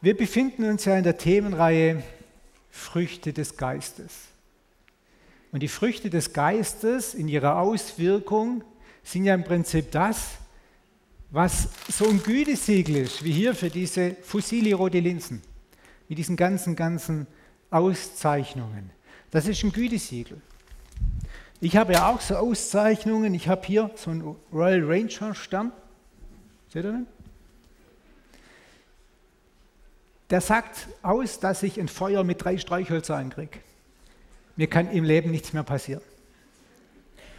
Wir befinden uns ja in der Themenreihe Früchte des Geistes. Und die Früchte des Geistes in ihrer Auswirkung sind ja im Prinzip das, was so ein Gütesiegel ist, wie hier für diese Fusili rote Linsen, mit diesen ganzen, ganzen Auszeichnungen. Das ist ein Gütesiegel. Ich habe ja auch so Auszeichnungen. Ich habe hier so einen Royal Ranger Stern. Seht ihr den? Der sagt aus, dass ich ein Feuer mit drei Streichhölzern kriege. Mir kann im Leben nichts mehr passieren.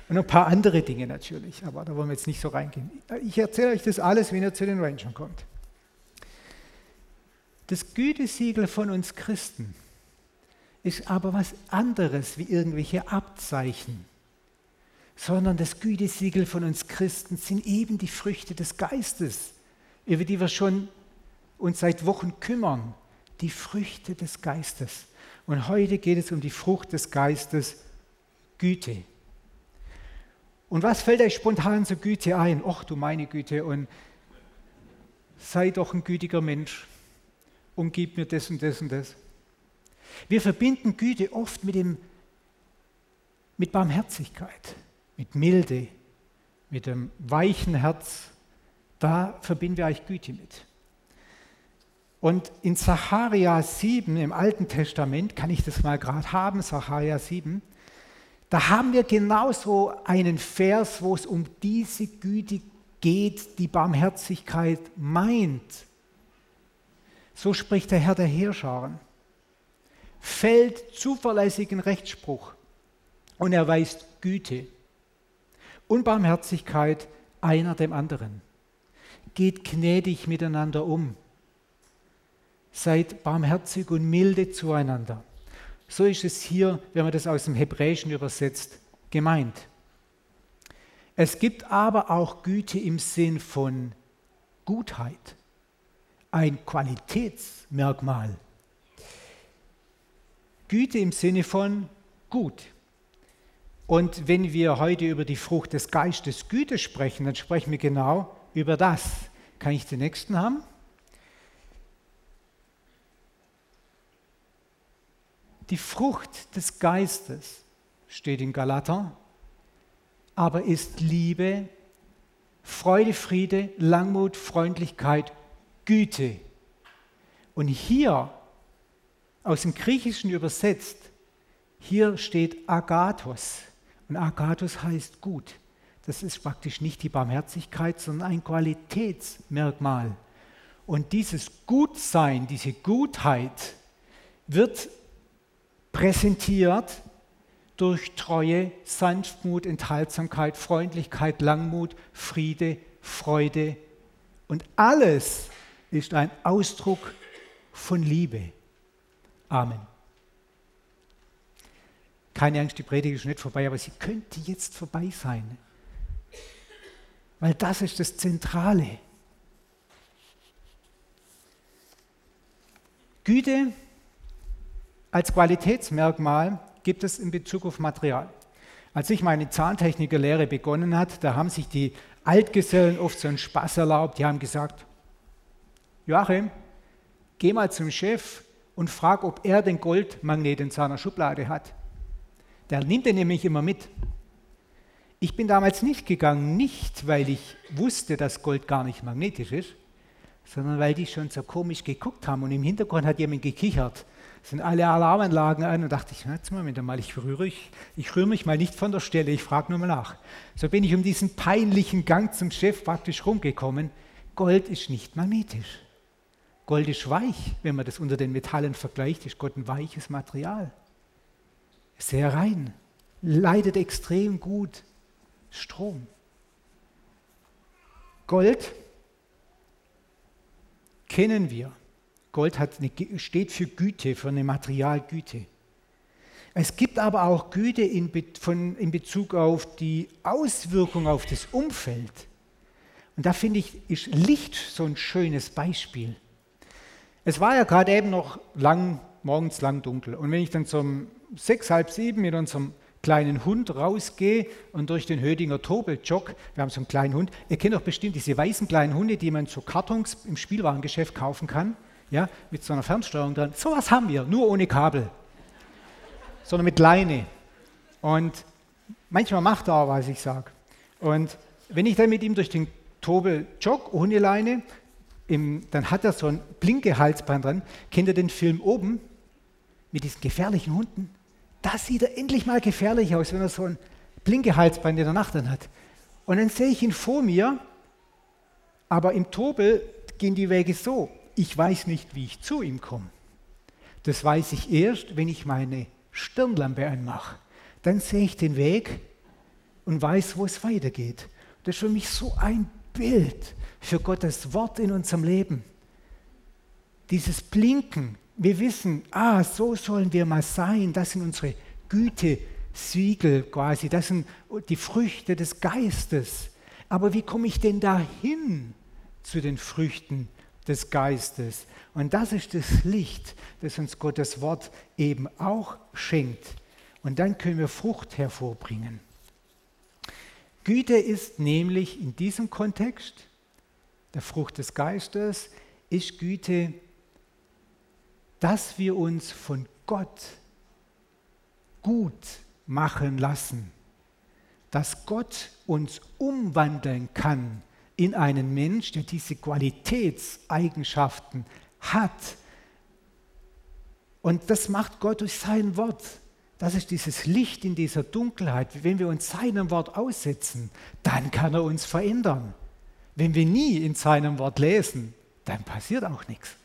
Und ein paar andere Dinge natürlich, aber da wollen wir jetzt nicht so reingehen. Ich erzähle euch das alles, wenn ihr zu den Rangern kommt. Das Gütesiegel von uns Christen ist aber was anderes wie irgendwelche Abzeichen, sondern das Gütesiegel von uns Christen sind eben die Früchte des Geistes, über die wir schon uns seit Wochen kümmern, die Früchte des Geistes. Und heute geht es um die Frucht des Geistes, Güte. Und was fällt euch spontan zur Güte ein? Och, du meine Güte, und sei doch ein gütiger Mensch und gib mir das und das und das. Wir verbinden Güte oft mit, dem, mit Barmherzigkeit, mit Milde, mit dem weichen Herz. Da verbinden wir eigentlich Güte mit. Und in Sacharja 7 im Alten Testament, kann ich das mal gerade haben, Sacharja 7, da haben wir genauso einen Vers, wo es um diese Güte geht, die Barmherzigkeit meint. So spricht der Herr der Heerscharen. Fällt zuverlässigen Rechtsspruch und erweist Güte und Barmherzigkeit einer dem anderen. Geht gnädig miteinander um. Seid barmherzig und milde zueinander. So ist es hier, wenn man das aus dem Hebräischen übersetzt, gemeint. Es gibt aber auch Güte im Sinn von Gutheit, ein Qualitätsmerkmal. Güte im Sinne von gut. Und wenn wir heute über die Frucht des Geistes Güte sprechen, dann sprechen wir genau über das. Kann ich den nächsten haben? Die Frucht des Geistes steht in Galater, aber ist Liebe, Freude, Friede, Langmut, Freundlichkeit, Güte. Und hier, aus dem Griechischen übersetzt, hier steht Agathos. Und Agathos heißt gut. Das ist praktisch nicht die Barmherzigkeit, sondern ein Qualitätsmerkmal. Und dieses Gutsein, diese Gutheit wird präsentiert durch Treue, Sanftmut, Enthaltsamkeit, Freundlichkeit, Langmut, Friede, Freude. Und alles ist ein Ausdruck von Liebe. Amen. Keine Angst, die Predigt ist nicht vorbei, aber sie könnte jetzt vorbei sein. Weil das ist das Zentrale. Güte als Qualitätsmerkmal gibt es in Bezug auf Material. Als ich meine Zahntechnikerlehre begonnen hat, da haben sich die Altgesellen oft so einen Spaß erlaubt. Die haben gesagt, Joachim, geh mal zum Chef und frag, ob er den Goldmagnet in seiner Schublade hat. Der nimmt den nämlich immer mit. Ich bin damals nicht gegangen, nicht weil ich wusste, dass Gold gar nicht magnetisch ist, sondern weil die schon so komisch geguckt haben und im Hintergrund hat jemand gekichert sind alle Alarmanlagen an und dachte ich, jetzt Moment mal, ich rühre, ich, ich rühre mich mal nicht von der Stelle, ich frage nur mal nach. So bin ich um diesen peinlichen Gang zum Chef praktisch rumgekommen. Gold ist nicht magnetisch. Gold ist weich, wenn man das unter den Metallen vergleicht, ist Gold ein weiches Material. Sehr rein, leidet extrem gut Strom. Gold kennen wir Gold eine, steht für Güte, für eine Materialgüte. Es gibt aber auch Güte in, von, in Bezug auf die Auswirkung auf das Umfeld. Und da finde ich, ist Licht so ein schönes Beispiel. Es war ja gerade eben noch lang, morgens lang dunkel. Und wenn ich dann zum sechs, halb sieben mit unserem kleinen Hund rausgehe und durch den Hödinger Tobel wir haben so einen kleinen Hund, ihr kennt doch bestimmt diese weißen kleinen Hunde, die man zu Kartons im Spielwarengeschäft kaufen kann ja, mit so einer Fernsteuerung dran. So was haben wir, nur ohne Kabel, sondern mit Leine. Und manchmal macht er auch, was ich sage. Und wenn ich dann mit ihm durch den Tobel jogge, ohne Leine, im, dann hat er so ein Blinkehalsband dran. Kennt ihr den Film oben mit diesen gefährlichen Hunden? Da sieht er endlich mal gefährlich aus, wenn er so ein Blinkehalsband in der Nacht dann hat. Und dann sehe ich ihn vor mir, aber im Tobel gehen die Wege so. Ich weiß nicht, wie ich zu ihm komme. Das weiß ich erst, wenn ich meine Stirnlampe anmache. Dann sehe ich den Weg und weiß, wo es weitergeht. Das ist für mich so ein Bild für Gottes Wort in unserem Leben. Dieses Blinken, wir wissen, ah, so sollen wir mal sein, das sind unsere Gütesiegel quasi, das sind die Früchte des Geistes. Aber wie komme ich denn dahin zu den Früchten des Geistes? Und das ist das Licht, das uns Gottes Wort eben auch schenkt. Und dann können wir Frucht hervorbringen. Güte ist nämlich in diesem Kontext, der Frucht des Geistes, ist Güte, dass wir uns von Gott gut machen lassen, dass Gott uns umwandeln kann in einen Mensch, der diese Qualitätseigenschaften hat. Und das macht Gott durch sein Wort. Das ist dieses Licht in dieser Dunkelheit. Wenn wir uns seinem Wort aussetzen, dann kann er uns verändern. Wenn wir nie in seinem Wort lesen, dann passiert auch nichts.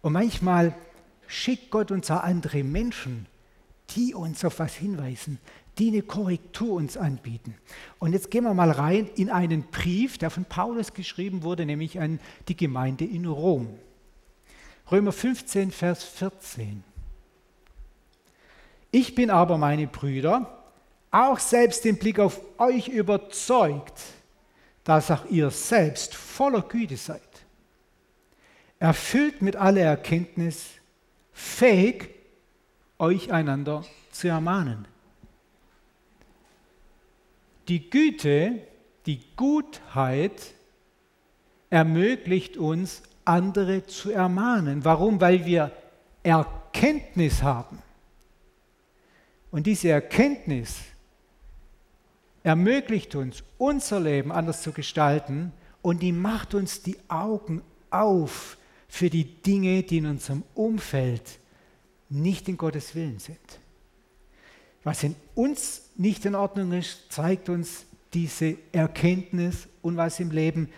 Und manchmal schickt Gott uns auch andere Menschen, die uns auf was hinweisen, die eine Korrektur uns anbieten. Und jetzt gehen wir mal rein in einen Brief, der von Paulus geschrieben wurde, nämlich an die Gemeinde in Rom. Römer 15, Vers 14. Ich bin aber, meine Brüder, auch selbst im Blick auf euch überzeugt, dass auch ihr selbst voller Güte seid, erfüllt mit aller Erkenntnis, fähig, euch einander zu ermahnen. Die Güte, die Gutheit ermöglicht uns, andere zu ermahnen. Warum? Weil wir Erkenntnis haben. Und diese Erkenntnis ermöglicht uns, unser Leben anders zu gestalten und die macht uns die Augen auf für die Dinge, die in unserem Umfeld nicht in Gottes Willen sind. Was in uns nicht in Ordnung ist, zeigt uns diese Erkenntnis und was im Leben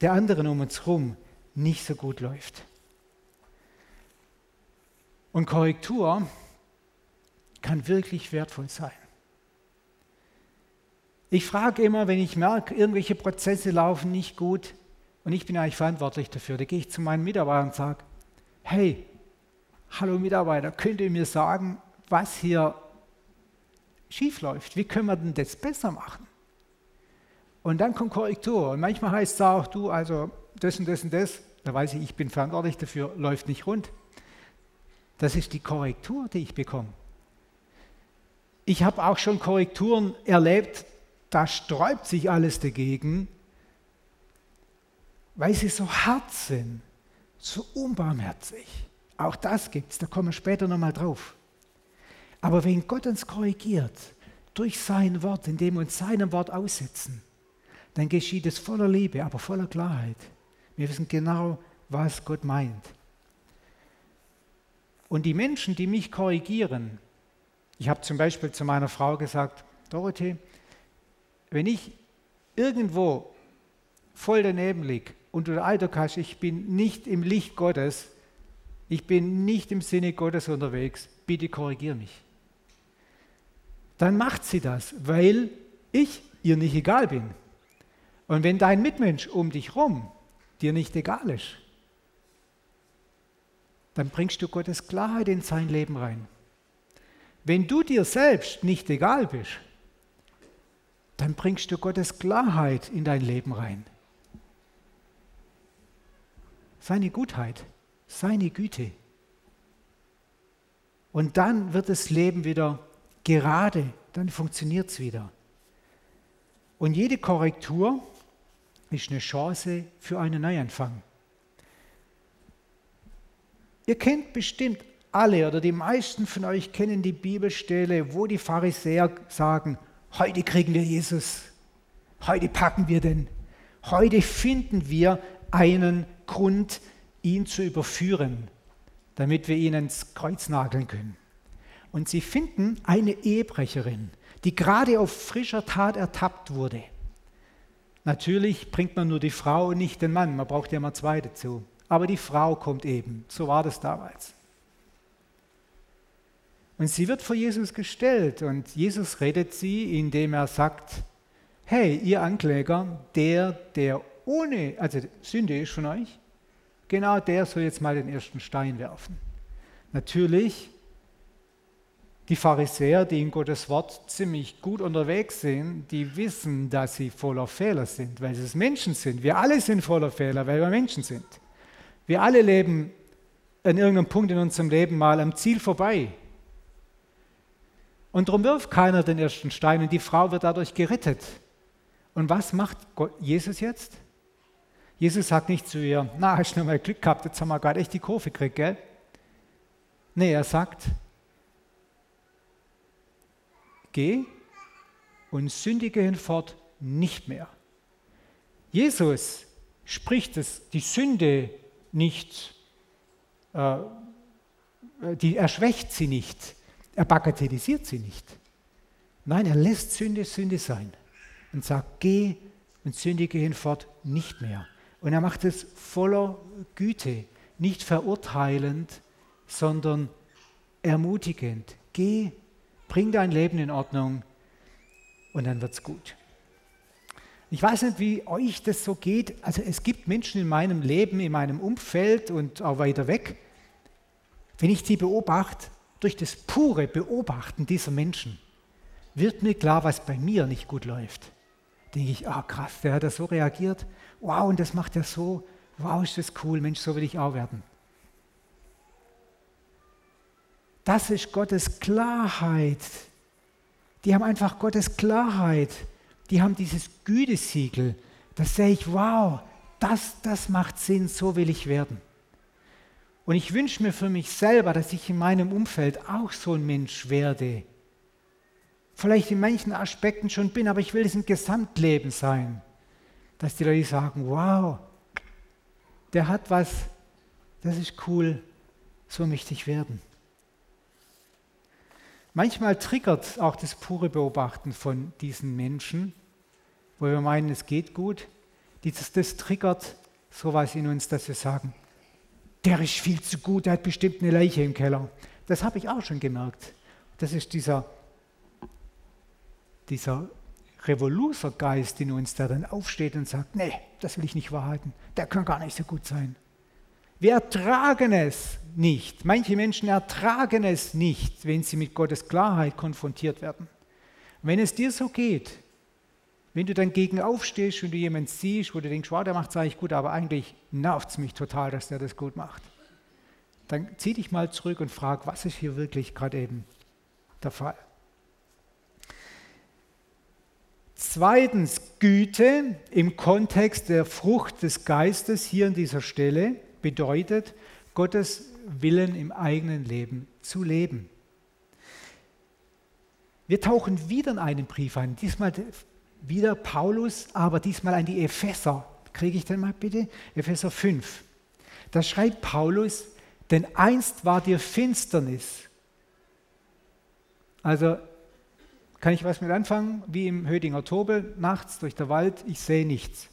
der anderen um uns herum nicht so gut läuft. Und Korrektur kann wirklich wertvoll sein. Ich frage immer, wenn ich merke, irgendwelche Prozesse laufen nicht gut und ich bin eigentlich verantwortlich dafür, da gehe ich zu meinen Mitarbeitern und sage, hey, hallo Mitarbeiter, könnt ihr mir sagen, was hier schief läuft? Wie können wir denn das besser machen? Und dann kommt Korrektur. Und manchmal heißt es auch, du, also das und das und das, da weiß ich, ich bin verantwortlich dafür, läuft nicht rund. Das ist die Korrektur, die ich bekomme. Ich habe auch schon Korrekturen erlebt, da sträubt sich alles dagegen, weil sie so hart sind, so unbarmherzig. Auch das gibt es, da kommen wir später nochmal drauf. Aber wenn Gott uns korrigiert, durch sein Wort, indem wir uns seinem Wort aussetzen, dann geschieht es voller Liebe, aber voller Klarheit. Wir wissen genau, was Gott meint. Und die Menschen, die mich korrigieren, ich habe zum Beispiel zu meiner Frau gesagt, Dorothee, wenn ich irgendwo voll daneben liege und du Eindruck hast, ich bin nicht im Licht Gottes, ich bin nicht im Sinne Gottes unterwegs, bitte korrigier mich. Dann macht sie das, weil ich ihr nicht egal bin. Und wenn dein Mitmensch um dich rum dir nicht egal ist, dann bringst du Gottes Klarheit in sein Leben rein. Wenn du dir selbst nicht egal bist, dann bringst du Gottes Klarheit in dein Leben rein. Seine Gutheit, seine Güte. Und dann wird das Leben wieder gerade, dann funktioniert es wieder. Und jede Korrektur ist eine Chance für einen Neuanfang. Ihr kennt bestimmt alle oder die meisten von euch kennen die Bibelstelle, wo die Pharisäer sagen, heute kriegen wir Jesus, heute packen wir den, heute finden wir einen Grund, ihn zu überführen, damit wir ihn ins Kreuz nageln können. Und sie finden eine Ehebrecherin, die gerade auf frischer Tat ertappt wurde. Natürlich bringt man nur die Frau und nicht den Mann, man braucht ja immer zwei dazu. Aber die Frau kommt eben, so war das damals. Und sie wird vor Jesus gestellt und Jesus redet sie, indem er sagt, hey, ihr Ankläger, der, der ohne, also Sünde ist von euch, genau der soll jetzt mal den ersten Stein werfen. Natürlich, die Pharisäer, die in Gottes Wort ziemlich gut unterwegs sind, die wissen, dass sie voller Fehler sind, weil sie Menschen sind. Wir alle sind voller Fehler, weil wir Menschen sind. Wir alle leben an irgendeinem Punkt in unserem Leben mal am Ziel vorbei. Und darum wirft keiner den ersten Stein und die Frau wird dadurch gerettet. Und was macht Jesus jetzt? Jesus sagt nicht zu ihr, na, hast du mal Glück gehabt, jetzt haben wir gerade echt die Kurve gekriegt, gell? Nee, er sagt, geh und sündige hinfort nicht mehr. Jesus spricht es, die Sünde nicht, äh, die, er schwächt sie nicht, er bagatellisiert sie nicht. Nein, er lässt Sünde Sünde sein und sagt, geh und sündige hinfort nicht mehr. Und er macht es voller Güte, nicht verurteilend, sondern ermutigend. Geh, bring dein Leben in Ordnung und dann wird's gut. Ich weiß nicht, wie euch das so geht. Also es gibt Menschen in meinem Leben, in meinem Umfeld und auch weiter weg. Wenn ich die beobachte, durch das pure Beobachten dieser Menschen wird mir klar, was bei mir nicht gut läuft. Denke ich, ah krass, der hat da so reagiert wow, und das macht er so, wow, ist das cool, Mensch, so will ich auch werden. Das ist Gottes Klarheit. Die haben einfach Gottes Klarheit. Die haben dieses Gütesiegel. Da sehe ich, wow, das, das macht Sinn, so will ich werden. Und ich wünsche mir für mich selber, dass ich in meinem Umfeld auch so ein Mensch werde. Vielleicht in manchen Aspekten schon bin, aber ich will es im Gesamtleben sein dass die Leute sagen, wow, der hat was, das ist cool, so möchte ich werden. Manchmal triggert auch das pure Beobachten von diesen Menschen, wo wir meinen, es geht gut. Dieses, das triggert sowas in uns, dass wir sagen, der ist viel zu gut, der hat bestimmt eine Leiche im Keller. Das habe ich auch schon gemerkt. Das ist dieser, dieser Revoluzer-Geist in uns, der dann aufsteht und sagt, nee, das will ich nicht wahrhalten, der kann gar nicht so gut sein. Wir ertragen es nicht. Manche Menschen ertragen es nicht, wenn sie mit Gottes Klarheit konfrontiert werden. wenn es dir so geht, wenn du dann gegen aufstehst und du jemanden siehst, wo du denkst, wow, der macht es eigentlich gut, aber eigentlich nervt es mich total, dass der das gut macht, dann zieh dich mal zurück und frag, was ist hier wirklich gerade eben der Fall? Zweitens, Güte im Kontext der Frucht des Geistes hier an dieser Stelle bedeutet, Gottes Willen im eigenen Leben zu leben. Wir tauchen wieder in einen Brief ein, diesmal wieder Paulus, aber diesmal an die Epheser. Kriege ich den mal bitte? Epheser 5. Da schreibt Paulus, denn einst war dir Finsternis. Also kann ich was mit anfangen? Wie im Hödinger Tobel, nachts durch den Wald, ich sehe nichts.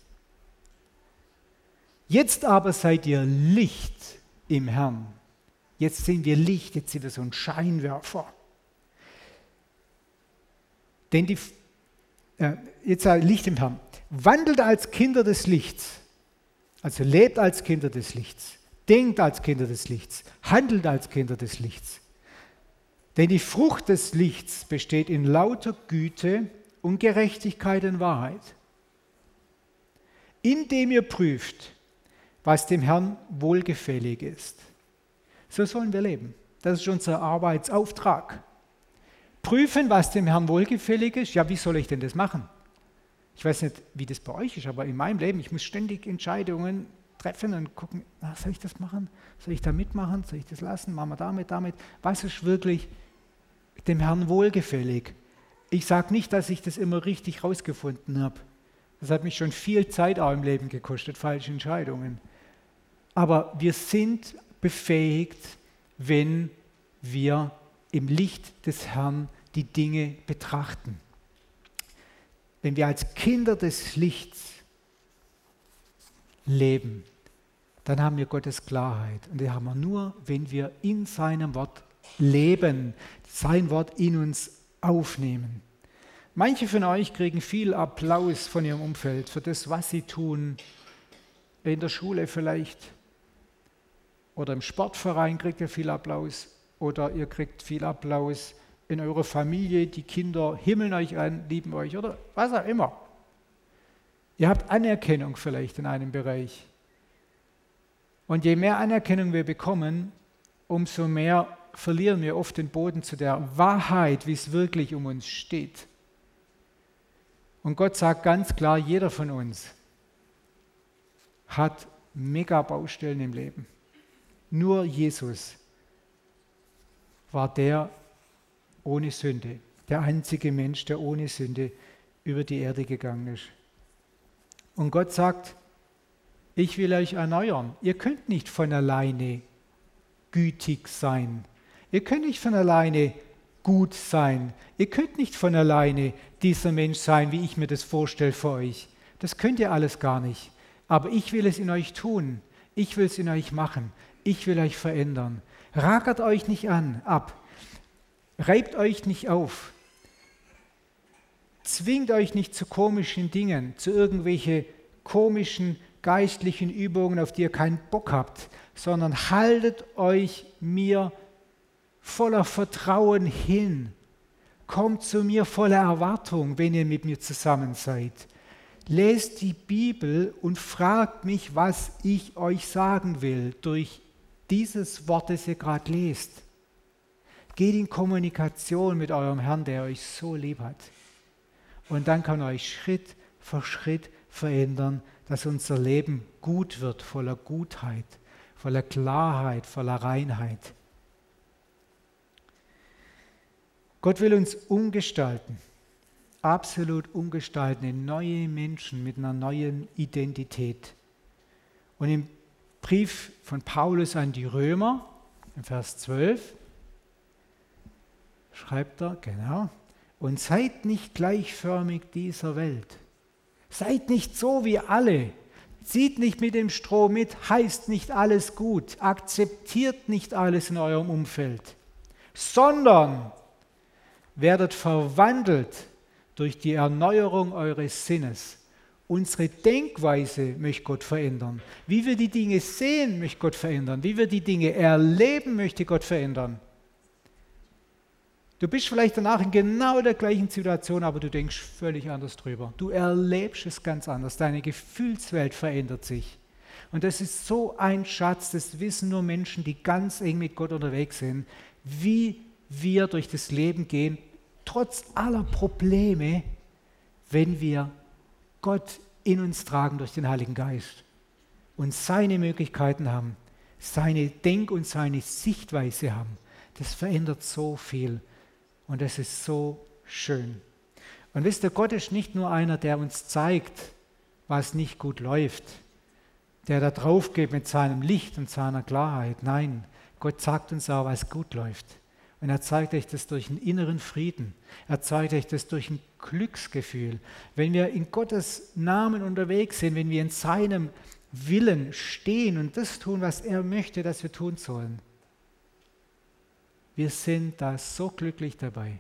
Jetzt aber seid ihr Licht im Herrn. Jetzt sehen wir Licht, jetzt sind wir so ein Scheinwerfer. Denn die, äh, jetzt Licht im Herrn. Wandelt als Kinder des Lichts. Also lebt als Kinder des Lichts. Denkt als Kinder des Lichts. Handelt als Kinder des Lichts. Denn die Frucht des Lichts besteht in lauter Güte und Gerechtigkeit und Wahrheit, indem ihr prüft, was dem Herrn wohlgefällig ist. So sollen wir leben. Das ist unser Arbeitsauftrag. Prüfen, was dem Herrn wohlgefällig ist. Ja, wie soll ich denn das machen? Ich weiß nicht, wie das bei euch ist, aber in meinem Leben, ich muss ständig Entscheidungen treffen und gucken, na, soll ich das machen? Soll ich da mitmachen? Soll ich das lassen? Machen wir damit, damit? Was ist wirklich dem Herrn wohlgefällig? Ich sage nicht, dass ich das immer richtig rausgefunden habe. Das hat mich schon viel Zeit auch im Leben gekostet, falsche Entscheidungen. Aber wir sind befähigt, wenn wir im Licht des Herrn die Dinge betrachten. Wenn wir als Kinder des Lichts leben, dann haben wir Gottes Klarheit. Und die haben wir nur, wenn wir in seinem Wort leben, sein Wort in uns aufnehmen. Manche von euch kriegen viel Applaus von ihrem Umfeld für das, was sie tun. In der Schule vielleicht oder im Sportverein kriegt ihr viel Applaus oder ihr kriegt viel Applaus in eurer Familie, die Kinder himmeln euch an, lieben euch oder was auch immer. Ihr habt Anerkennung vielleicht in einem Bereich. Und je mehr Anerkennung wir bekommen, umso mehr verlieren wir oft den Boden zu der Wahrheit, wie es wirklich um uns steht. Und Gott sagt ganz klar, jeder von uns hat mega Baustellen im Leben. Nur Jesus war der ohne Sünde, der einzige Mensch, der ohne Sünde über die Erde gegangen ist. Und Gott sagt, ich will euch erneuern. Ihr könnt nicht von alleine gütig sein. Ihr könnt nicht von alleine gut sein. Ihr könnt nicht von alleine dieser Mensch sein, wie ich mir das vorstelle für euch. Das könnt ihr alles gar nicht. Aber ich will es in euch tun. Ich will es in euch machen. Ich will euch verändern. Ragert euch nicht an, ab. Reibt euch nicht auf. Zwingt euch nicht zu komischen Dingen, zu irgendwelchen komischen geistlichen Übungen, auf die ihr keinen Bock habt, sondern haltet euch mir voller Vertrauen hin. Kommt zu mir voller Erwartung, wenn ihr mit mir zusammen seid. Lest die Bibel und fragt mich, was ich euch sagen will durch dieses Wort, das ihr gerade lest. Geht in Kommunikation mit eurem Herrn, der euch so lieb hat. Und dann kann euch Schritt für Schritt verändern, dass unser Leben gut wird, voller Gutheit, voller Klarheit, voller Reinheit. Gott will uns umgestalten, absolut umgestalten in neue Menschen mit einer neuen Identität. Und im Brief von Paulus an die Römer, im Vers 12, schreibt er, genau, und seid nicht gleichförmig dieser Welt. Seid nicht so wie alle. Zieht nicht mit dem Stroh mit, heißt nicht alles gut, akzeptiert nicht alles in eurem Umfeld, sondern werdet verwandelt durch die Erneuerung eures Sinnes. Unsere Denkweise möchte Gott verändern. Wie wir die Dinge sehen, möchte Gott verändern. Wie wir die Dinge erleben, möchte Gott verändern. Du bist vielleicht danach in genau der gleichen Situation, aber du denkst völlig anders drüber. Du erlebst es ganz anders. Deine Gefühlswelt verändert sich. Und das ist so ein Schatz, das wissen nur Menschen, die ganz eng mit Gott unterwegs sind, wie wir durch das Leben gehen, trotz aller Probleme, wenn wir Gott in uns tragen durch den Heiligen Geist und seine Möglichkeiten haben, seine Denk- und seine Sichtweise haben. Das verändert so viel. Und es ist so schön. Und wisst ihr, Gott ist nicht nur einer, der uns zeigt, was nicht gut läuft, der da drauf geht mit seinem Licht und seiner Klarheit. Nein, Gott sagt uns auch, was gut läuft. Und er zeigt euch das durch einen inneren Frieden. Er zeigt euch das durch ein Glücksgefühl. Wenn wir in Gottes Namen unterwegs sind, wenn wir in seinem Willen stehen und das tun, was er möchte, dass wir tun sollen, wir sind da so glücklich dabei.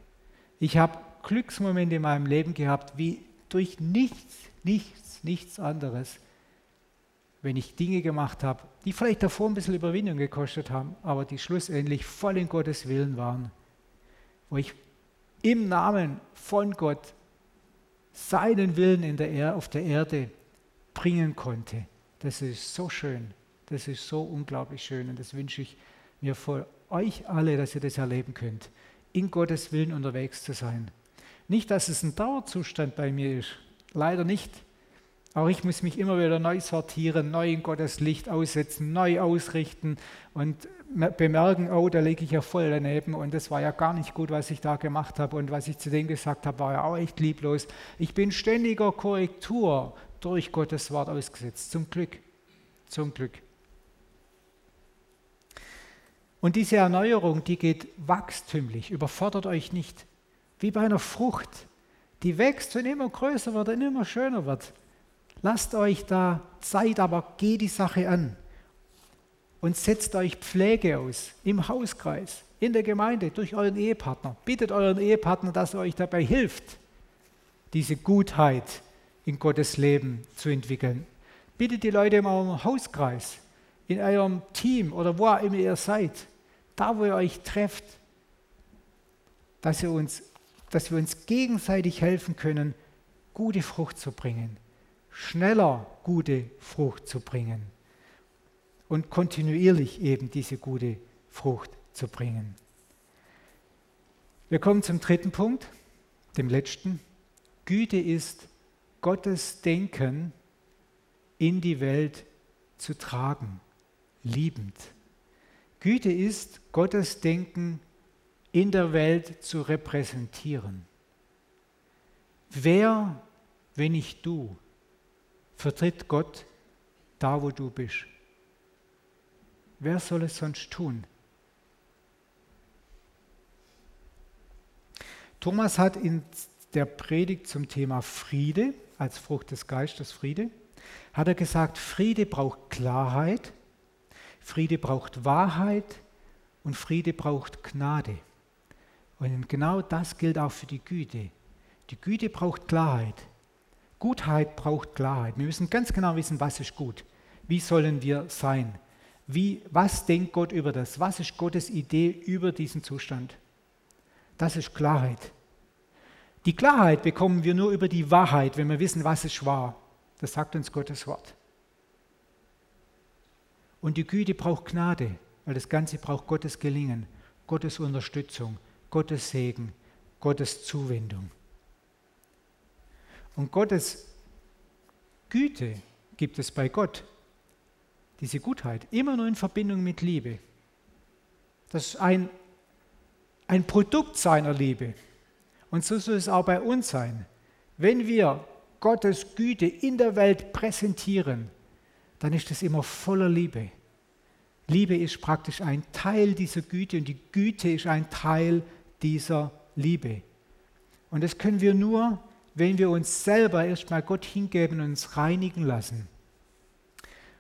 Ich habe Glücksmomente in meinem Leben gehabt, wie durch nichts, nichts, nichts anderes, wenn ich Dinge gemacht habe, die vielleicht davor ein bisschen Überwindung gekostet haben, aber die schlussendlich voll in Gottes Willen waren, wo ich im Namen von Gott seinen Willen in der er auf der Erde bringen konnte. Das ist so schön, das ist so unglaublich schön und das wünsche ich mir vor euch alle, dass ihr das erleben könnt, in Gottes Willen unterwegs zu sein. Nicht, dass es ein Dauerzustand bei mir ist, leider nicht, Auch ich muss mich immer wieder neu sortieren, neu in Gottes Licht aussetzen, neu ausrichten und bemerken, oh, da lege ich ja voll daneben und das war ja gar nicht gut, was ich da gemacht habe und was ich zu denen gesagt habe, war ja auch echt lieblos. Ich bin ständiger Korrektur durch Gottes Wort ausgesetzt, zum Glück, zum Glück. Und diese Erneuerung, die geht wachstümlich, überfordert euch nicht. Wie bei einer Frucht, die wächst und immer größer wird und immer schöner wird. Lasst euch da Zeit, aber geht die Sache an und setzt euch Pflege aus im Hauskreis, in der Gemeinde, durch euren Ehepartner. Bittet euren Ehepartner, dass er euch dabei hilft, diese Gutheit in Gottes Leben zu entwickeln. Bittet die Leute in eurem Hauskreis, in eurem Team oder wo auch immer ihr seid, da wo ihr euch trefft, dass, ihr uns, dass wir uns gegenseitig helfen können, gute Frucht zu bringen schneller gute Frucht zu bringen und kontinuierlich eben diese gute Frucht zu bringen. Wir kommen zum dritten Punkt, dem letzten. Güte ist Gottes Denken in die Welt zu tragen, liebend. Güte ist Gottes Denken in der Welt zu repräsentieren. Wer, wenn nicht du, Vertritt Gott da, wo du bist. Wer soll es sonst tun? Thomas hat in der Predigt zum Thema Friede, als Frucht des Geistes Friede, hat er gesagt, Friede braucht Klarheit, Friede braucht Wahrheit und Friede braucht Gnade. Und genau das gilt auch für die Güte. Die Güte braucht Klarheit. Gutheit braucht Klarheit. Wir müssen ganz genau wissen, was ist gut. Wie sollen wir sein? Wie, was denkt Gott über das? Was ist Gottes Idee über diesen Zustand? Das ist Klarheit. Die Klarheit bekommen wir nur über die Wahrheit, wenn wir wissen, was ist wahr. Das sagt uns Gottes Wort. Und die Güte braucht Gnade, weil das Ganze braucht Gottes Gelingen, Gottes Unterstützung, Gottes Segen, Gottes Zuwendung. Und Gottes Güte gibt es bei Gott, diese Gutheit, immer nur in Verbindung mit Liebe. Das ist ein, ein Produkt seiner Liebe. Und so soll es auch bei uns sein. Wenn wir Gottes Güte in der Welt präsentieren, dann ist es immer voller Liebe. Liebe ist praktisch ein Teil dieser Güte und die Güte ist ein Teil dieser Liebe. Und das können wir nur wenn wir uns selber erstmal Gott hingeben und uns reinigen lassen.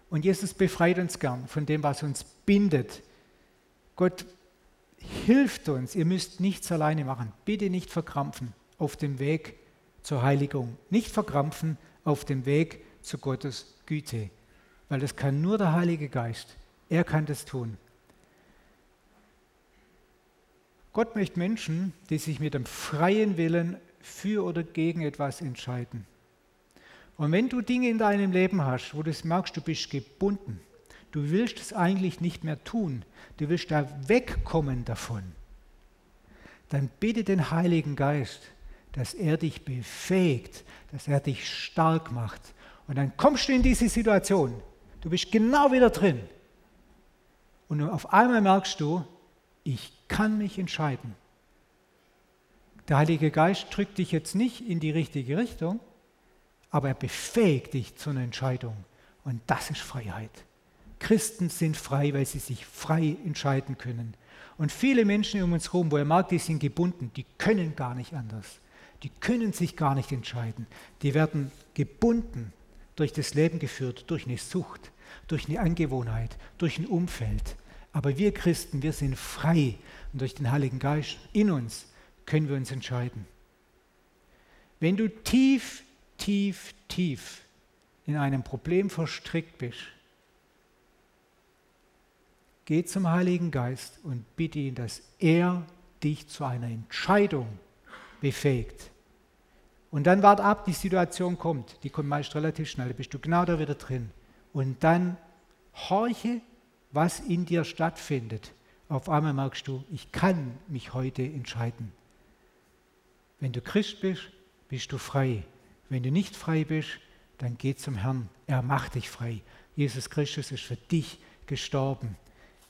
Und Jesus befreit uns gern von dem, was uns bindet. Gott hilft uns. Ihr müsst nichts alleine machen. Bitte nicht verkrampfen auf dem Weg zur Heiligung. Nicht verkrampfen auf dem Weg zu Gottes Güte. Weil das kann nur der Heilige Geist. Er kann das tun. Gott möchte Menschen, die sich mit dem freien Willen für oder gegen etwas entscheiden. Und wenn du Dinge in deinem Leben hast, wo du merkst, du bist gebunden, du willst es eigentlich nicht mehr tun, du willst da wegkommen davon, dann bitte den Heiligen Geist, dass er dich befähigt, dass er dich stark macht. Und dann kommst du in diese Situation, du bist genau wieder drin. Und auf einmal merkst du, ich kann mich entscheiden. Der Heilige Geist drückt dich jetzt nicht in die richtige Richtung, aber er befähigt dich zu einer Entscheidung. Und das ist Freiheit. Christen sind frei, weil sie sich frei entscheiden können. Und viele Menschen um uns herum, wo er merkt, die sind gebunden, die können gar nicht anders. Die können sich gar nicht entscheiden. Die werden gebunden durch das Leben geführt, durch eine Sucht, durch eine Angewohnheit, durch ein Umfeld. Aber wir Christen, wir sind frei und durch den Heiligen Geist in uns können wir uns entscheiden. Wenn du tief, tief, tief in einem Problem verstrickt bist, geh zum Heiligen Geist und bitte ihn, dass er dich zu einer Entscheidung befähigt. Und dann wart ab, die Situation kommt. Die kommt meist relativ schnell, da bist du genau da wieder drin. Und dann horche, was in dir stattfindet. Auf einmal merkst du, ich kann mich heute entscheiden. Wenn du Christ bist, bist du frei. Wenn du nicht frei bist, dann geh zum Herrn. Er macht dich frei. Jesus Christus ist für dich gestorben.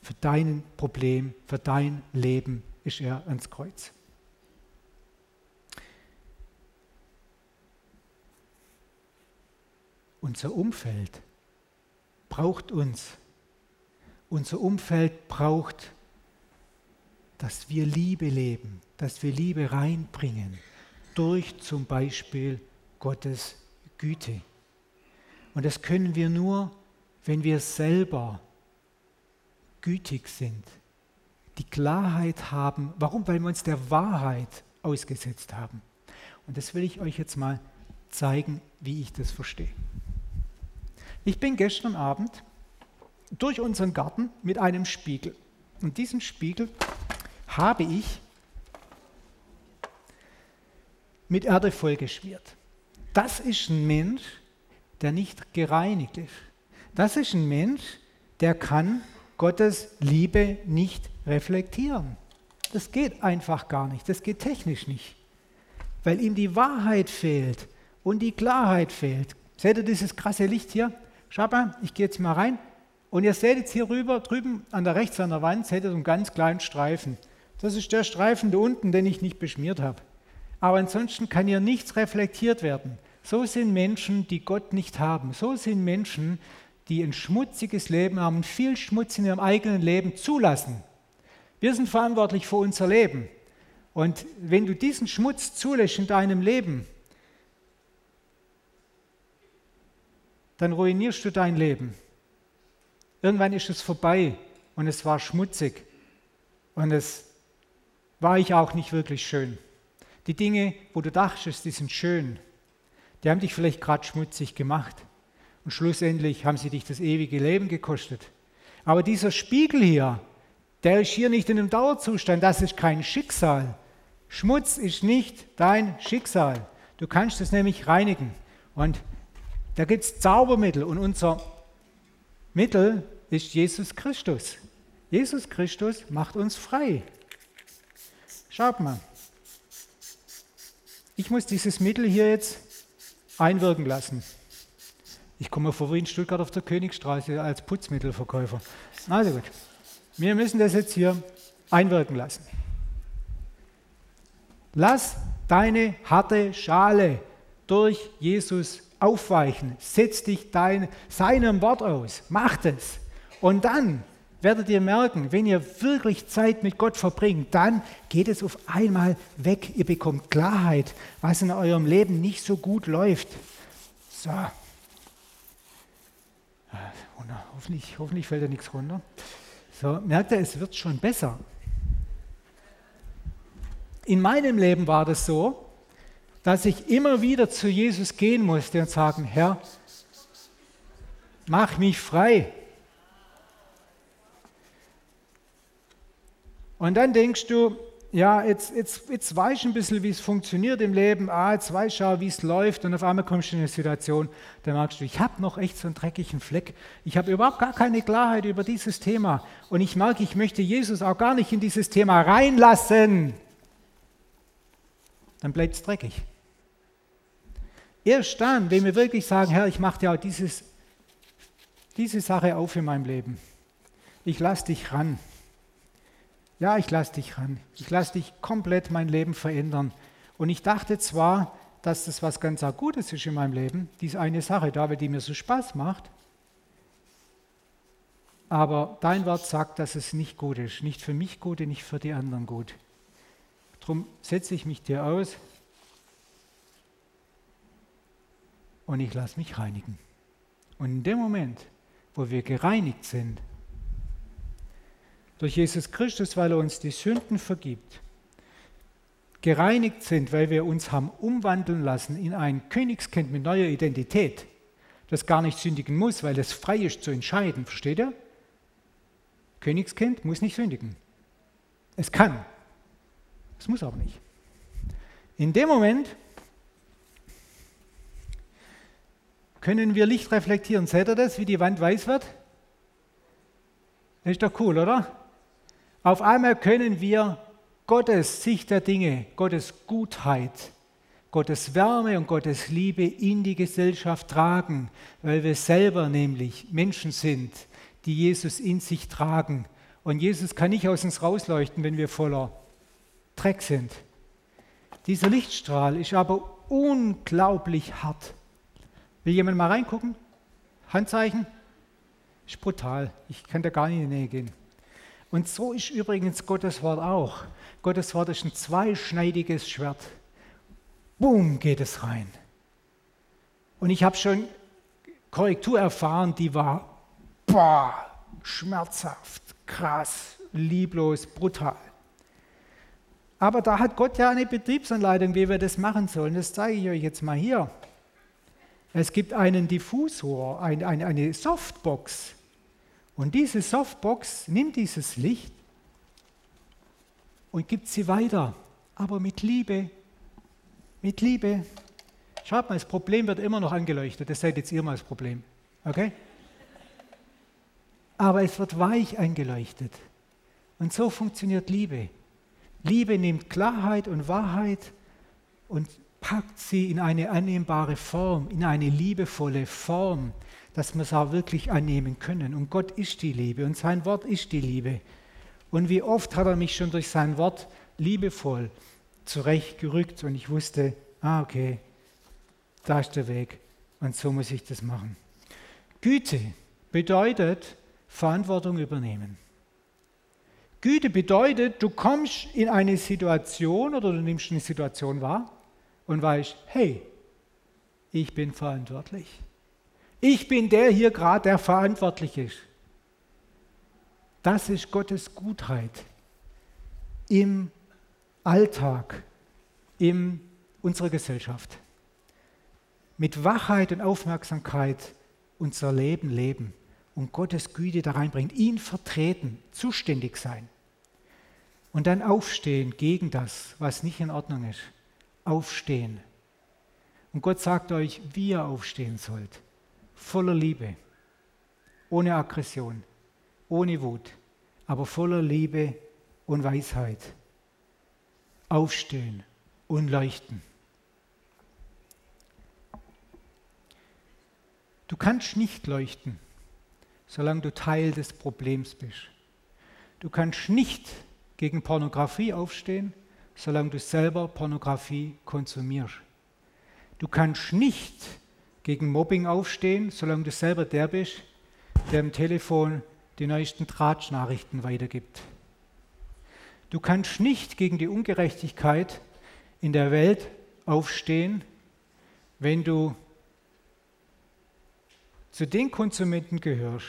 Für dein Problem, für dein Leben ist er ans Kreuz. Unser Umfeld braucht uns. Unser Umfeld braucht, dass wir Liebe leben, dass wir Liebe reinbringen durch zum Beispiel Gottes Güte. Und das können wir nur, wenn wir selber gütig sind, die Klarheit haben. Warum? Weil wir uns der Wahrheit ausgesetzt haben. Und das will ich euch jetzt mal zeigen, wie ich das verstehe. Ich bin gestern Abend durch unseren Garten mit einem Spiegel. Und diesen Spiegel habe ich mit Erde vollgeschmiert. Das ist ein Mensch, der nicht gereinigt ist. Das ist ein Mensch, der kann Gottes Liebe nicht reflektieren. Das geht einfach gar nicht, das geht technisch nicht, weil ihm die Wahrheit fehlt und die Klarheit fehlt. Seht ihr dieses krasse Licht hier? Schaut mal, ich gehe jetzt mal rein und ihr seht jetzt hier rüber, drüben an der rechts an der Wand, seht ihr so einen ganz kleinen Streifen. Das ist der Streifen da unten, den ich nicht beschmiert habe. Aber ansonsten kann hier nichts reflektiert werden. So sind Menschen, die Gott nicht haben. So sind Menschen, die ein schmutziges Leben haben, viel Schmutz in ihrem eigenen Leben zulassen. Wir sind verantwortlich für unser Leben. Und wenn du diesen Schmutz zulässt in deinem Leben, dann ruinierst du dein Leben. Irgendwann ist es vorbei und es war schmutzig und es war ich auch nicht wirklich schön. Die Dinge, wo du dachtest, die sind schön, die haben dich vielleicht gerade schmutzig gemacht. Und schlussendlich haben sie dich das ewige Leben gekostet. Aber dieser Spiegel hier, der ist hier nicht in einem Dauerzustand, das ist kein Schicksal. Schmutz ist nicht dein Schicksal. Du kannst es nämlich reinigen. Und da gibt es Zaubermittel und unser Mittel ist Jesus Christus. Jesus Christus macht uns frei. Schaut mal. Ich muss dieses Mittel hier jetzt einwirken lassen. Ich komme vor wie in Stuttgart auf der Königstraße als Putzmittelverkäufer. Also gut, wir müssen das jetzt hier einwirken lassen. Lass deine harte Schale durch Jesus aufweichen. Setz dich dein, seinem Wort aus. Mach das. Und dann werdet ihr merken, wenn ihr wirklich Zeit mit Gott verbringt, dann geht es auf einmal weg. Ihr bekommt Klarheit, was in eurem Leben nicht so gut läuft. So, hoffentlich, hoffentlich fällt da nichts runter. So, merkt ihr, es wird schon besser. In meinem Leben war das so, dass ich immer wieder zu Jesus gehen musste und sagen, Herr, mach mich frei. Und dann denkst du, ja, jetzt, jetzt, jetzt weißt du ein bisschen, wie es funktioniert im Leben, ah, jetzt weißt du, wie es läuft. Und auf einmal kommst du in eine Situation, da merkst du, ich habe noch echt so einen dreckigen Fleck, ich habe überhaupt gar keine Klarheit über dieses Thema. Und ich merke, ich möchte Jesus auch gar nicht in dieses Thema reinlassen. Dann bleibt es dreckig. Erst dann, wenn wir wirklich sagen, Herr, ich mache dir auch dieses, diese Sache auf in meinem Leben, ich lasse dich ran ja, ich lasse dich ran. Ich lasse dich komplett mein Leben verändern. Und ich dachte zwar, dass das was ganz Gutes ist in meinem Leben, diese eine Sache da, die mir so Spaß macht, aber dein Wort sagt, dass es nicht gut ist. Nicht für mich gut und nicht für die anderen gut. Darum setze ich mich dir aus und ich lasse mich reinigen. Und in dem Moment, wo wir gereinigt sind, durch Jesus Christus, weil er uns die Sünden vergibt, gereinigt sind, weil wir uns haben umwandeln lassen in ein Königskind mit neuer Identität, das gar nicht sündigen muss, weil es frei ist zu entscheiden. Versteht ihr? Königskind muss nicht sündigen. Es kann. Es muss aber nicht. In dem Moment können wir Licht reflektieren. Seht ihr das, wie die Wand weiß wird? Das ist doch cool, oder? Auf einmal können wir Gottes Sicht der Dinge, Gottes Gutheit Gottes Wärme und Gottes Liebe in die Gesellschaft tragen, weil wir selber nämlich Menschen sind, die Jesus in sich tragen. Und Jesus kann nicht aus uns rausleuchten, wenn wir voller Dreck sind. Dieser Lichtstrahl ist aber unglaublich hart. Will jemand mal reingucken? Handzeichen? Ist brutal. Ich kann da gar nicht in die Nähe gehen. Und so ist übrigens Gottes Wort auch. Gottes Wort ist ein zweischneidiges Schwert. Boom, geht es rein. Und ich habe schon Korrektur erfahren, die war boah, schmerzhaft, krass, lieblos, brutal. Aber da hat Gott ja eine Betriebsanleitung, wie wir das machen sollen. Das zeige ich euch jetzt mal hier. Es gibt einen Diffusor, ein, ein, eine Softbox. Und diese Softbox nimmt dieses Licht und gibt sie weiter, aber mit Liebe. Mit Liebe. Schaut mal, das Problem wird immer noch angeleuchtet. Das seid jetzt ihr mal das Problem. Okay? Aber es wird weich angeleuchtet. Und so funktioniert Liebe. Liebe nimmt Klarheit und Wahrheit und packt sie in eine annehmbare Form, in eine liebevolle Form, dass wir es auch wirklich annehmen können. Und Gott ist die Liebe und sein Wort ist die Liebe. Und wie oft hat er mich schon durch sein Wort liebevoll zurechtgerückt und ich wusste, ah okay, da ist der Weg und so muss ich das machen. Güte bedeutet Verantwortung übernehmen. Güte bedeutet, du kommst in eine Situation oder du nimmst eine Situation wahr und weißt, hey, ich bin verantwortlich. Ich bin der hier gerade, der verantwortlich ist. Das ist Gottes Gutheit im Alltag, in unserer Gesellschaft. Mit Wachheit und Aufmerksamkeit unser Leben leben und Gottes Güte da reinbringen, ihn vertreten, zuständig sein und dann aufstehen gegen das, was nicht in Ordnung ist. Aufstehen. Und Gott sagt euch, wie ihr aufstehen sollt voller Liebe, ohne Aggression, ohne Wut, aber voller Liebe und Weisheit. Aufstehen und leuchten. Du kannst nicht leuchten, solange du Teil des Problems bist. Du kannst nicht gegen Pornografie aufstehen, solange du selber Pornografie konsumierst. Du kannst nicht gegen Mobbing aufstehen, solange du selber der bist, der im Telefon die neuesten Tratschnachrichten weitergibt. Du kannst nicht gegen die Ungerechtigkeit in der Welt aufstehen, wenn du zu den Konsumenten gehörst,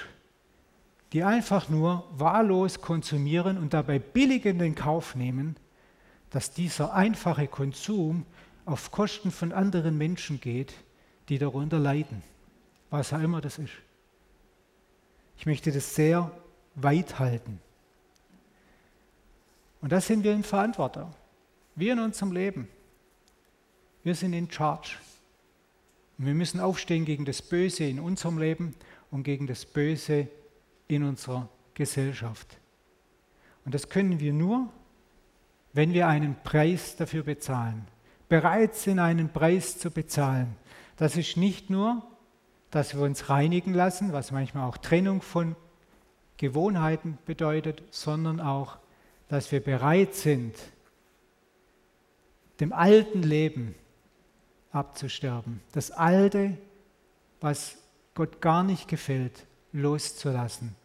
die einfach nur wahllos konsumieren und dabei billig in den Kauf nehmen, dass dieser einfache Konsum auf Kosten von anderen Menschen geht, die darunter leiden, was auch immer das ist. Ich möchte das sehr weit halten. Und da sind wir in Verantwortung. Wir in unserem Leben. Wir sind in Charge. Und wir müssen aufstehen gegen das Böse in unserem Leben und gegen das Böse in unserer Gesellschaft. Und das können wir nur, wenn wir einen Preis dafür bezahlen, bereit sind, einen Preis zu bezahlen. Das ist nicht nur, dass wir uns reinigen lassen, was manchmal auch Trennung von Gewohnheiten bedeutet, sondern auch, dass wir bereit sind, dem alten Leben abzusterben. Das alte, was Gott gar nicht gefällt, loszulassen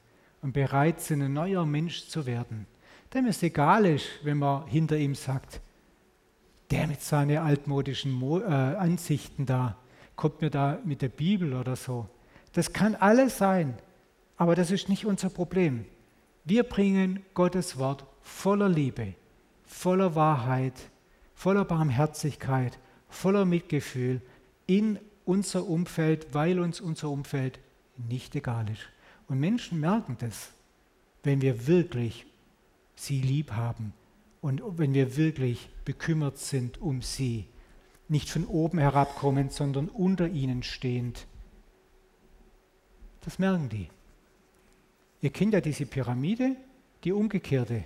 und bereit sind, ein neuer Mensch zu werden. Dem es egal ist, wenn man hinter ihm sagt, der mit seinen altmodischen Mo äh, Ansichten da, kommt mir da mit der Bibel oder so. Das kann alles sein, aber das ist nicht unser Problem. Wir bringen Gottes Wort voller Liebe, voller Wahrheit, voller Barmherzigkeit, voller Mitgefühl in unser Umfeld, weil uns unser Umfeld nicht egal ist. Und Menschen merken das, wenn wir wirklich sie lieb haben und wenn wir wirklich bekümmert sind um sie nicht von oben herabkommend, sondern unter ihnen stehend. Das merken die. Ihr kennt ja diese Pyramide, die umgekehrte.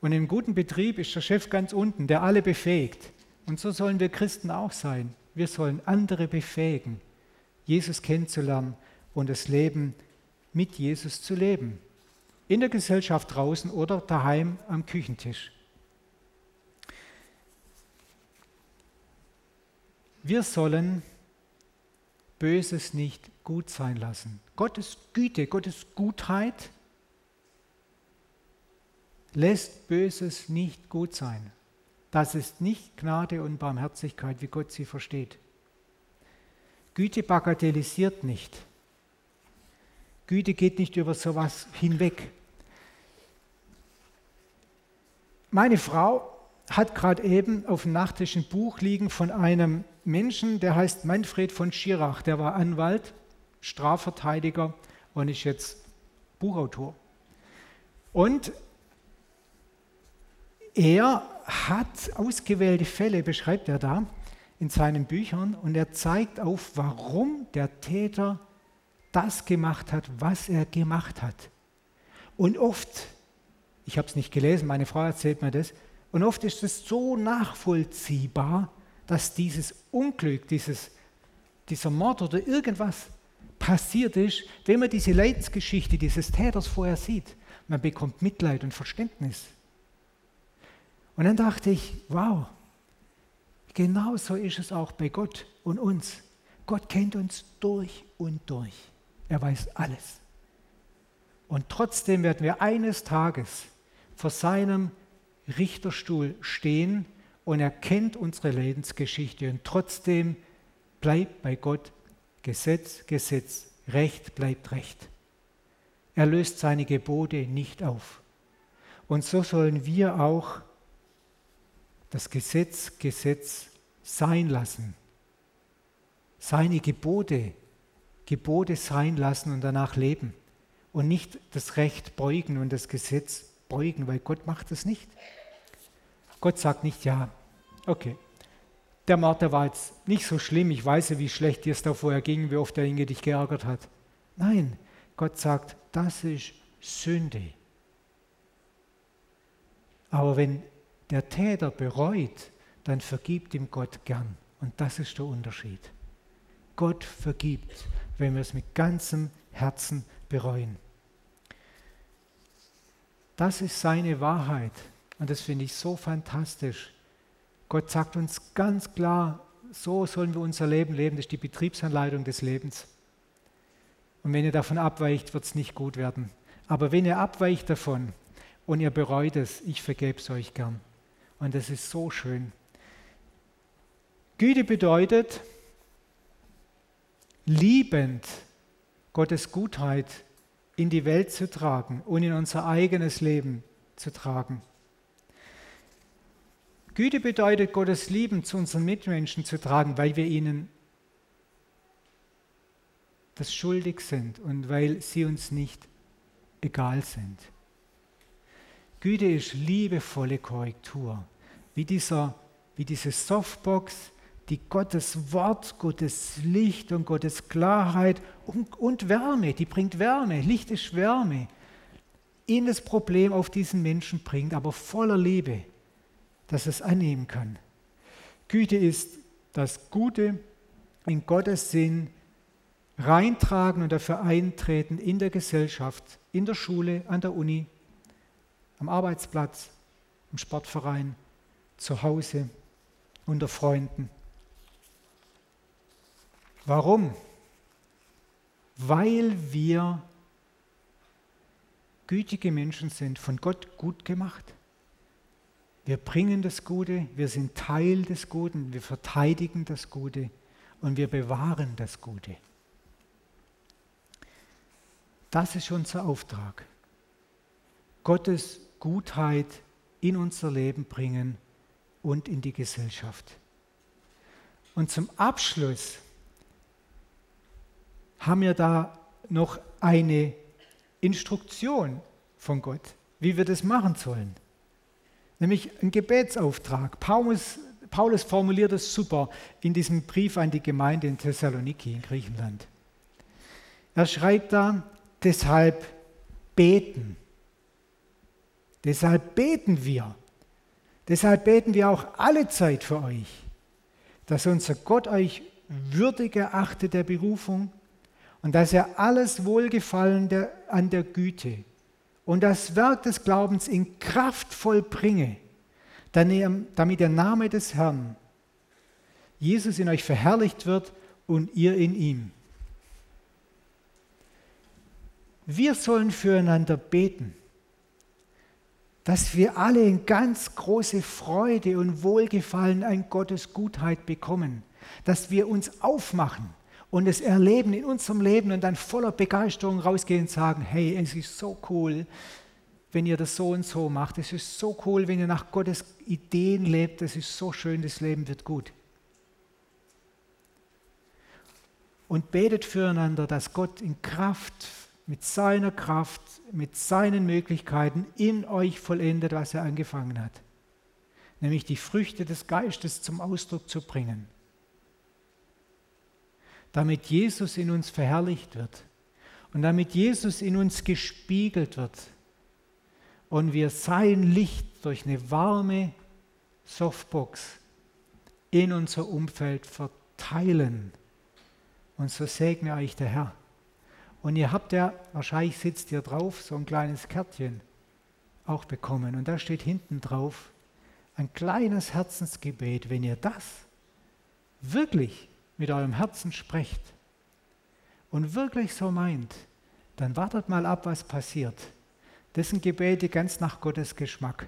Und im guten Betrieb ist der Chef ganz unten, der alle befähigt. Und so sollen wir Christen auch sein. Wir sollen andere befähigen, Jesus kennenzulernen und das Leben mit Jesus zu leben. In der Gesellschaft draußen oder daheim am Küchentisch. Wir sollen Böses nicht gut sein lassen. Gottes Güte, Gottes Gutheit lässt Böses nicht gut sein. Das ist nicht Gnade und Barmherzigkeit, wie Gott sie versteht. Güte bagatellisiert nicht. Güte geht nicht über sowas hinweg. Meine Frau hat gerade eben auf dem Nachttisch ein Buch liegen von einem Menschen, der heißt Manfred von Schirach. Der war Anwalt, Strafverteidiger und ist jetzt Buchautor. Und er hat ausgewählte Fälle, beschreibt er da in seinen Büchern, und er zeigt auf, warum der Täter das gemacht hat, was er gemacht hat. Und oft, ich habe es nicht gelesen, meine Frau erzählt mir das, und oft ist es so nachvollziehbar, dass dieses Unglück, dieses, dieser Mord oder irgendwas passiert ist, wenn man diese Leidensgeschichte dieses Täters vorher sieht. Man bekommt Mitleid und Verständnis. Und dann dachte ich, wow, genau so ist es auch bei Gott und uns. Gott kennt uns durch und durch. Er weiß alles. Und trotzdem werden wir eines Tages vor seinem Richterstuhl stehen und er kennt unsere Lebensgeschichte und trotzdem bleibt bei Gott Gesetz, Gesetz, Recht bleibt Recht. Er löst seine Gebote nicht auf. Und so sollen wir auch das Gesetz Gesetz sein lassen. Seine Gebote Gebote sein lassen und danach leben. Und nicht das Recht beugen und das Gesetz beugen, weil Gott macht das nicht. Gott sagt nicht, ja, okay, der der war jetzt nicht so schlimm, ich weiß ja, wie schlecht dir es da vorher ging, wie oft der Inge dich geärgert hat. Nein, Gott sagt, das ist Sünde. Aber wenn der Täter bereut, dann vergibt ihm Gott gern. Und das ist der Unterschied. Gott vergibt, wenn wir es mit ganzem Herzen bereuen. Das ist seine Wahrheit. Und das finde ich so fantastisch. Gott sagt uns ganz klar, so sollen wir unser Leben leben. Das ist die Betriebsanleitung des Lebens. Und wenn ihr davon abweicht, wird es nicht gut werden. Aber wenn ihr abweicht davon und ihr bereut es, ich vergebe es euch gern. Und das ist so schön. Güte bedeutet, liebend Gottes Gutheit in die Welt zu tragen und in unser eigenes Leben zu tragen. Güte bedeutet, Gottes Lieben zu unseren Mitmenschen zu tragen, weil wir ihnen das schuldig sind und weil sie uns nicht egal sind. Güte ist liebevolle Korrektur, wie, dieser, wie diese Softbox, die Gottes Wort, Gottes Licht und Gottes Klarheit und, und Wärme, die bringt Wärme, Licht ist Wärme, in das Problem auf diesen Menschen bringt, aber voller Liebe dass es annehmen kann. Güte ist das Gute in Gottes Sinn reintragen und dafür eintreten in der Gesellschaft, in der Schule, an der Uni, am Arbeitsplatz, im Sportverein, zu Hause, unter Freunden. Warum? Weil wir gütige Menschen sind, von Gott gut gemacht. Wir bringen das Gute, wir sind Teil des Guten, wir verteidigen das Gute und wir bewahren das Gute. Das ist unser Auftrag. Gottes Gutheit in unser Leben bringen und in die Gesellschaft. Und zum Abschluss haben wir da noch eine Instruktion von Gott, wie wir das machen sollen nämlich ein Gebetsauftrag. Paulus, Paulus formuliert es super in diesem Brief an die Gemeinde in Thessaloniki in Griechenland. Er schreibt da, deshalb beten. Deshalb beten wir. Deshalb beten wir auch alle Zeit für euch, dass unser Gott euch würdig erachtet der Berufung und dass er alles Wohlgefallen an der Güte und das Werk des Glaubens in Kraft vollbringe, damit der Name des Herrn, Jesus in euch verherrlicht wird und ihr in ihm. Wir sollen füreinander beten, dass wir alle in ganz große Freude und Wohlgefallen an Gottes Gutheit bekommen, dass wir uns aufmachen und es erleben in unserem Leben und dann voller Begeisterung rausgehen und sagen, hey, es ist so cool, wenn ihr das so und so macht. Es ist so cool, wenn ihr nach Gottes Ideen lebt. Es ist so schön, das Leben wird gut. Und betet füreinander, dass Gott in Kraft, mit seiner Kraft, mit seinen Möglichkeiten in euch vollendet, was er angefangen hat. Nämlich die Früchte des Geistes zum Ausdruck zu bringen damit Jesus in uns verherrlicht wird und damit Jesus in uns gespiegelt wird und wir sein Licht durch eine warme Softbox in unser Umfeld verteilen. Und so segne euch der Herr. Und ihr habt ja, wahrscheinlich sitzt ihr drauf, so ein kleines Kärtchen auch bekommen. Und da steht hinten drauf ein kleines Herzensgebet. Wenn ihr das wirklich mit eurem Herzen sprecht und wirklich so meint, dann wartet mal ab, was passiert. Das sind Gebete ganz nach Gottes Geschmack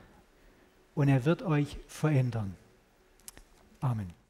und er wird euch verändern. Amen.